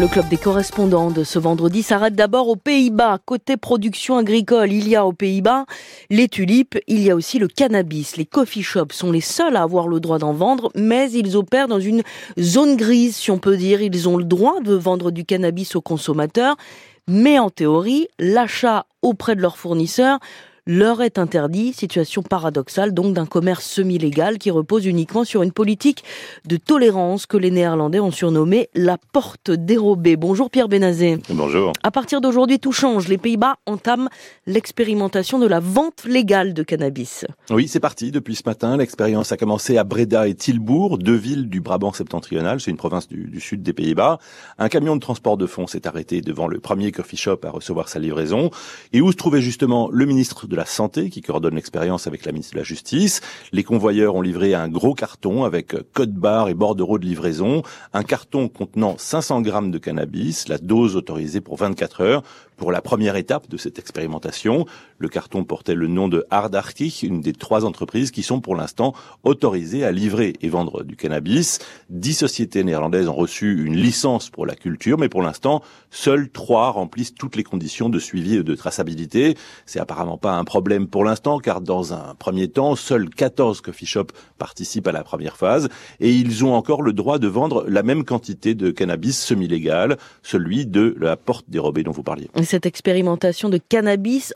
le club des correspondants de ce vendredi s'arrête d'abord aux Pays-Bas. Côté production agricole, il y a aux Pays-Bas les tulipes, il y a aussi le cannabis. Les coffee shops sont les seuls à avoir le droit d'en vendre, mais ils opèrent dans une zone grise, si on peut dire. Ils ont le droit de vendre du cannabis aux consommateurs, mais en théorie, l'achat auprès de leurs fournisseurs leur est interdit. Situation paradoxale donc d'un commerce semi-légal qui repose uniquement sur une politique de tolérance que les Néerlandais ont surnommée la porte dérobée. Bonjour Pierre Benazé. Bonjour. À partir d'aujourd'hui, tout change. Les Pays-Bas entament l'expérimentation de la vente légale de cannabis. Oui, c'est parti. Depuis ce matin, l'expérience a commencé à Breda et Tilbourg, deux villes du Brabant septentrional. C'est une province du, du sud des Pays-Bas. Un camion de transport de fonds s'est arrêté devant le premier coffee shop à recevoir sa livraison et où se trouvait justement le ministre de la Santé qui coordonne l'expérience avec la ministre de la Justice. Les convoyeurs ont livré un gros carton avec code barre et bordereau de livraison, un carton contenant 500 grammes de cannabis, la dose autorisée pour 24 heures, pour la première étape de cette expérimentation. Le carton portait le nom de Ardarki, une des trois entreprises qui sont pour l'instant autorisées à livrer et vendre du cannabis. Dix sociétés néerlandaises ont reçu une licence pour la culture, mais pour l'instant, seules trois remplissent toutes les conditions de suivi et de traçabilité. C'est apparemment pas un problème pour l'instant, car dans un premier temps, seuls 14 coffee shops participent à la première phase, et ils ont encore le droit de vendre la même quantité de cannabis semi-légal, celui de la porte dérobée dont vous parliez cette expérimentation de cannabis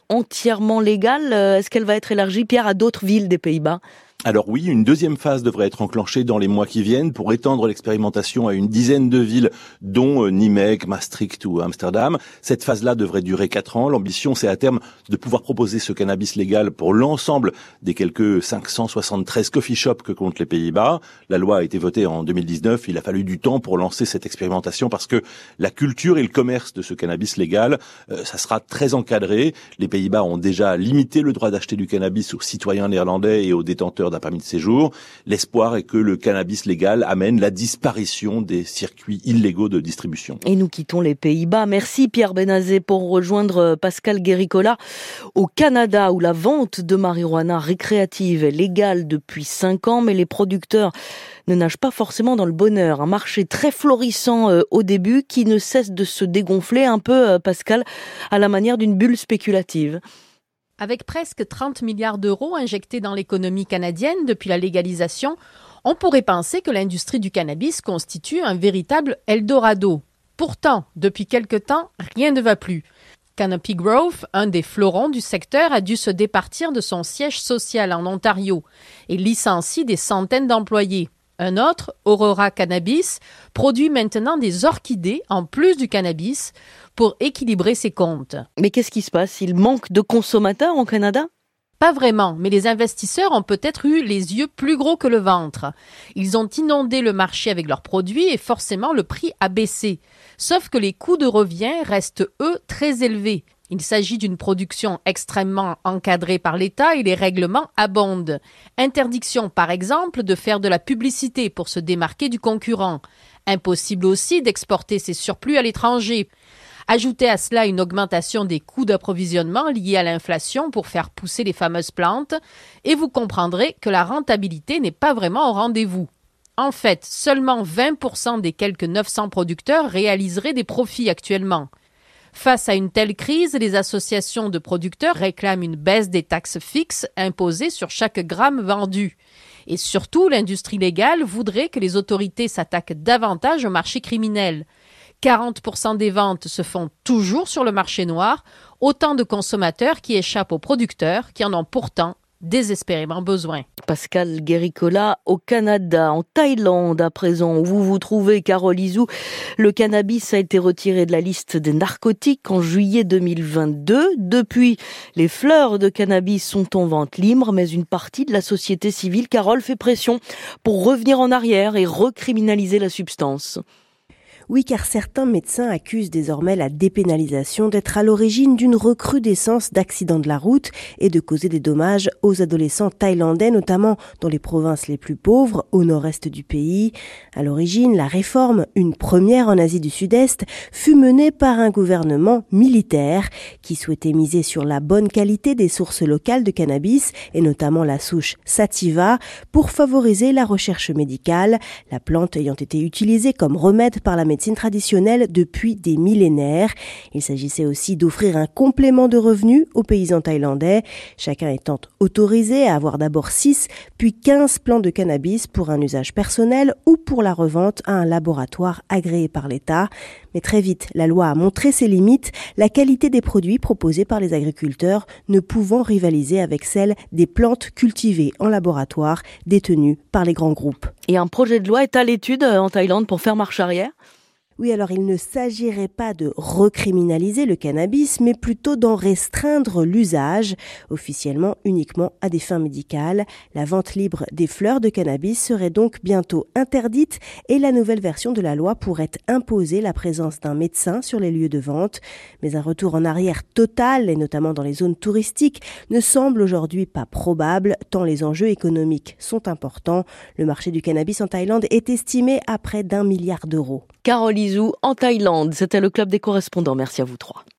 légale, euh, est-ce qu'elle va être élargie, Pierre, à d'autres villes des Pays-Bas? Alors oui, une deuxième phase devrait être enclenchée dans les mois qui viennent pour étendre l'expérimentation à une dizaine de villes, dont euh, Nîmes, Maastricht ou Amsterdam. Cette phase-là devrait durer quatre ans. L'ambition, c'est à terme de pouvoir proposer ce cannabis légal pour l'ensemble des quelques 573 coffee shops que comptent les Pays-Bas. La loi a été votée en 2019. Il a fallu du temps pour lancer cette expérimentation parce que la culture et le commerce de ce cannabis légal, euh, ça sera très encadré. Les Pays-Bas ont déjà limité le droit d'acheter du cannabis aux citoyens néerlandais et aux détenteurs d'un permis de séjour. L'espoir est que le cannabis légal amène la disparition des circuits illégaux de distribution. Et nous quittons les Pays-Bas. Merci Pierre Benazé pour rejoindre euh, Pascal Guéricola au Canada où la vente de marijuana récréative est légale depuis 5 ans, mais les producteurs ne nagent pas forcément dans le bonheur. Un marché très florissant euh, au début qui ne cesse de se dégonfler un peu, euh, Pascal, à la manière d'une bulle spéculative. Avec presque 30 milliards d'euros injectés dans l'économie canadienne depuis la légalisation, on pourrait penser que l'industrie du cannabis constitue un véritable Eldorado. Pourtant, depuis quelque temps, rien ne va plus. Canopy Grove, un des fleurons du secteur, a dû se départir de son siège social en Ontario et licencie des centaines d'employés. Un autre, Aurora Cannabis, produit maintenant des orchidées en plus du cannabis pour équilibrer ses comptes. Mais qu'est-ce qui se passe? Il manque de consommateurs au Canada? Pas vraiment, mais les investisseurs ont peut-être eu les yeux plus gros que le ventre. Ils ont inondé le marché avec leurs produits et forcément le prix a baissé. Sauf que les coûts de revient restent, eux, très élevés. Il s'agit d'une production extrêmement encadrée par l'État et les règlements abondent. Interdiction, par exemple, de faire de la publicité pour se démarquer du concurrent. Impossible aussi d'exporter ses surplus à l'étranger. Ajoutez à cela une augmentation des coûts d'approvisionnement liés à l'inflation pour faire pousser les fameuses plantes, et vous comprendrez que la rentabilité n'est pas vraiment au rendez-vous. En fait, seulement 20% des quelques 900 producteurs réaliseraient des profits actuellement. Face à une telle crise, les associations de producteurs réclament une baisse des taxes fixes imposées sur chaque gramme vendu. Et surtout, l'industrie légale voudrait que les autorités s'attaquent davantage au marché criminel. 40% des ventes se font toujours sur le marché noir, autant de consommateurs qui échappent aux producteurs qui en ont pourtant désespérément besoin. Pascal Guéricola au Canada, en Thaïlande à présent, où vous vous trouvez, Carole Izou. Le cannabis a été retiré de la liste des narcotiques en juillet 2022. Depuis, les fleurs de cannabis sont en vente libre, mais une partie de la société civile, Carole, fait pression pour revenir en arrière et recriminaliser la substance. Oui, car certains médecins accusent désormais la dépénalisation d'être à l'origine d'une recrudescence d'accidents de la route et de causer des dommages aux adolescents thaïlandais, notamment dans les provinces les plus pauvres, au nord-est du pays. À l'origine, la réforme, une première en Asie du Sud-Est, fut menée par un gouvernement militaire qui souhaitait miser sur la bonne qualité des sources locales de cannabis et notamment la souche sativa pour favoriser la recherche médicale, la plante ayant été utilisée comme remède par la médecine traditionnelle depuis des millénaires. Il s'agissait aussi d'offrir un complément de revenus aux paysans thaïlandais, chacun étant autorisé à avoir d'abord 6 puis 15 plants de cannabis pour un usage personnel ou pour la revente à un laboratoire agréé par l'État. Mais très vite, la loi a montré ses limites, la qualité des produits proposés par les agriculteurs ne pouvant rivaliser avec celle des plantes cultivées en laboratoire détenues par les grands groupes. Et un projet de loi est à l'étude euh, en Thaïlande pour faire marche arrière? Oui, alors il ne s'agirait pas de recriminaliser le cannabis, mais plutôt d'en restreindre l'usage, officiellement uniquement à des fins médicales. La vente libre des fleurs de cannabis serait donc bientôt interdite et la nouvelle version de la loi pourrait imposer la présence d'un médecin sur les lieux de vente. Mais un retour en arrière total, et notamment dans les zones touristiques, ne semble aujourd'hui pas probable, tant les enjeux économiques sont importants. Le marché du cannabis en Thaïlande est estimé à près d'un milliard d'euros. Caroline en Thaïlande. C'était le club des correspondants. Merci à vous trois.